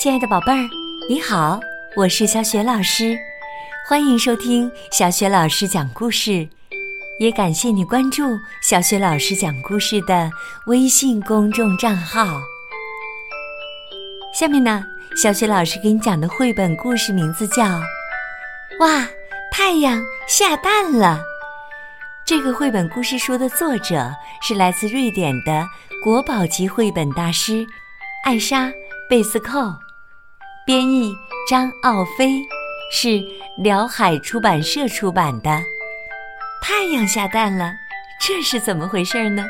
亲爱的宝贝儿，你好，我是小雪老师，欢迎收听小雪老师讲故事，也感谢你关注小雪老师讲故事的微信公众账号。下面呢，小雪老师给你讲的绘本故事名字叫《哇，太阳下蛋了》。这个绘本故事书的作者是来自瑞典的国宝级绘本大师艾莎·贝斯寇。编译张奥飞，是辽海出版社出版的。太阳下蛋了，这是怎么回事呢？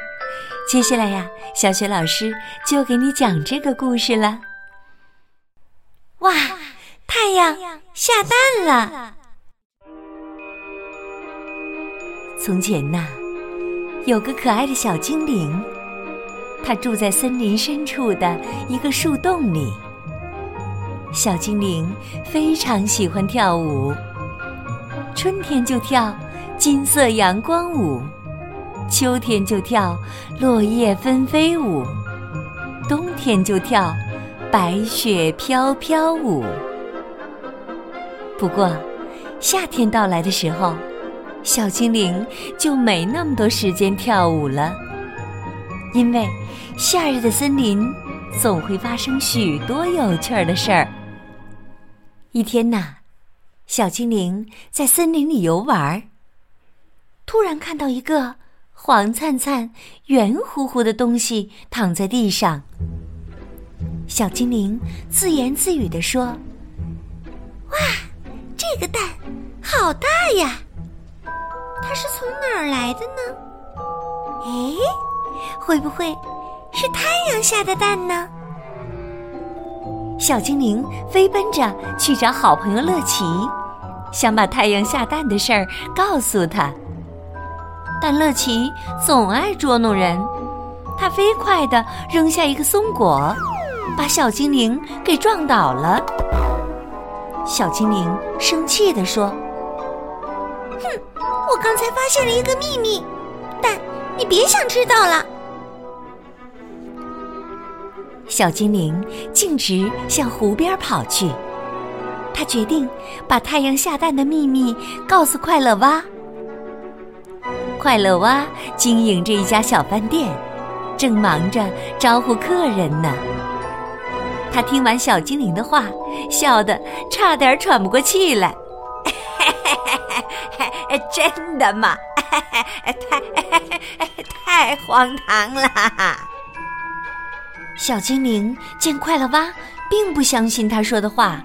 接下来呀，小雪老师就给你讲这个故事了。哇，太阳下蛋了！从前呐，有个可爱的小精灵，它住在森林深处的一个树洞里。小精灵非常喜欢跳舞，春天就跳金色阳光舞，秋天就跳落叶纷飞舞，冬天就跳白雪飘飘舞。不过，夏天到来的时候，小精灵就没那么多时间跳舞了，因为夏日的森林总会发生许多有趣儿的事儿。一天呐，小精灵在森林里游玩儿，突然看到一个黄灿灿、圆乎乎的东西躺在地上。小精灵自言自语地说：“哇，这个蛋好大呀！它是从哪儿来的呢？哎，会不会是太阳下的蛋呢？”小精灵飞奔着去找好朋友乐奇，想把太阳下蛋的事儿告诉他。但乐奇总爱捉弄人，他飞快地扔下一个松果，把小精灵给撞倒了。小精灵生气地说：“哼，我刚才发现了一个秘密，但你别想知道了。”小精灵径直向湖边跑去，他决定把太阳下蛋的秘密告诉快乐蛙。快乐蛙经营着一家小饭店，正忙着招呼客人呢。他听完小精灵的话，笑得差点喘不过气来。真的吗？太 太荒唐了！小精灵见快乐蛙并不相信他说的话，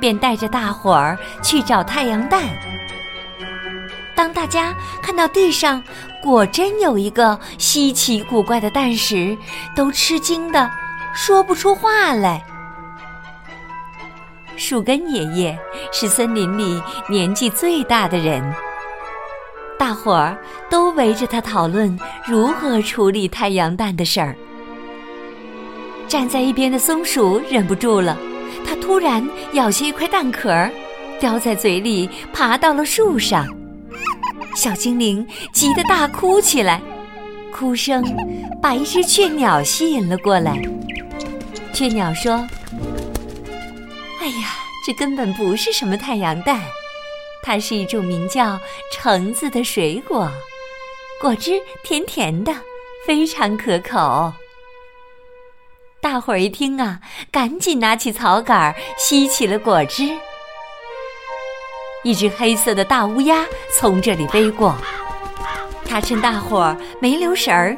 便带着大伙儿去找太阳蛋。当大家看到地上果真有一个稀奇古怪的蛋时，都吃惊的说不出话来。树根爷爷是森林里年纪最大的人，大伙儿都围着他讨论如何处理太阳蛋的事儿。站在一边的松鼠忍不住了，它突然咬下一块蛋壳，叼在嘴里，爬到了树上。小精灵急得大哭起来，哭声把一只雀鸟吸引了过来。雀鸟说：“哎呀，这根本不是什么太阳蛋，它是一种名叫橙子的水果，果汁甜甜的，非常可口。”大伙儿一听啊，赶紧拿起草杆吸起了果汁。一只黑色的大乌鸦从这里飞过，它趁大伙儿没留神儿，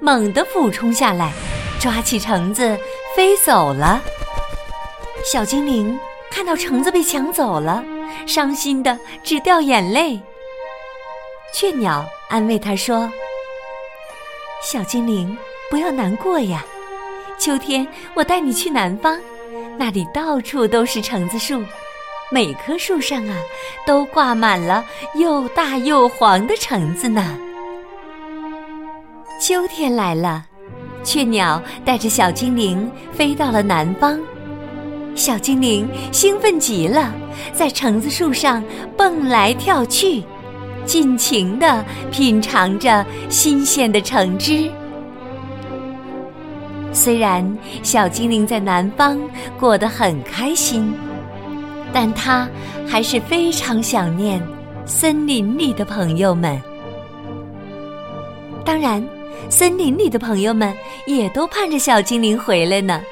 猛地俯冲下来，抓起橙子飞走了。小精灵看到橙子被抢走了，伤心的直掉眼泪。雀鸟安慰他说：“小精灵，不要难过呀。”秋天，我带你去南方，那里到处都是橙子树，每棵树上啊都挂满了又大又黄的橙子呢。秋天来了，雀鸟带着小精灵飞到了南方，小精灵兴奋极了，在橙子树上蹦来跳去，尽情地品尝着新鲜的橙汁。虽然小精灵在南方过得很开心，但他还是非常想念森林里的朋友们。当然，森林里的朋友们也都盼着小精灵回来呢。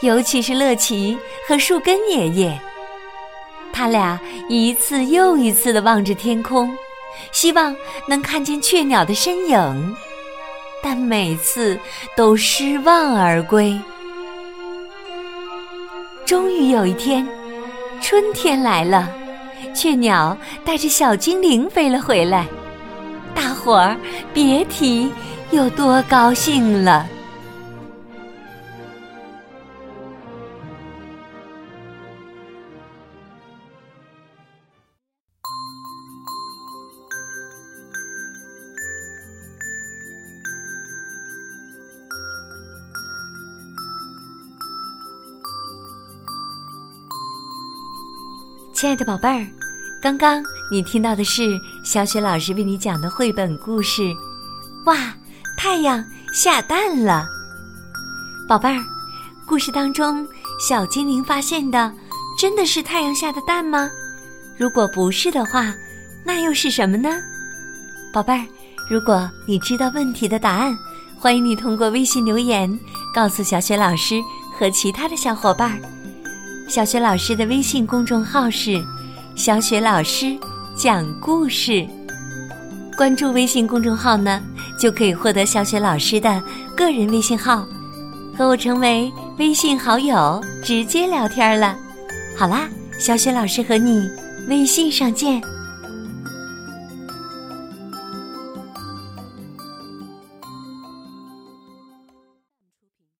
尤其是乐奇和树根爷爷，他俩一次又一次的望着天空，希望能看见雀鸟的身影。但每次都失望而归。终于有一天，春天来了，雀鸟带着小精灵飞了回来，大伙儿别提有多高兴了。亲爱的宝贝儿，刚刚你听到的是小雪老师为你讲的绘本故事《哇，太阳下蛋了》。宝贝儿，故事当中小精灵发现的真的是太阳下的蛋吗？如果不是的话，那又是什么呢？宝贝儿，如果你知道问题的答案，欢迎你通过微信留言告诉小雪老师和其他的小伙伴儿。小雪老师的微信公众号是“小雪老师讲故事”，关注微信公众号呢，就可以获得小雪老师的个人微信号，和我成为微信好友，直接聊天了。好啦，小雪老师和你微信上见。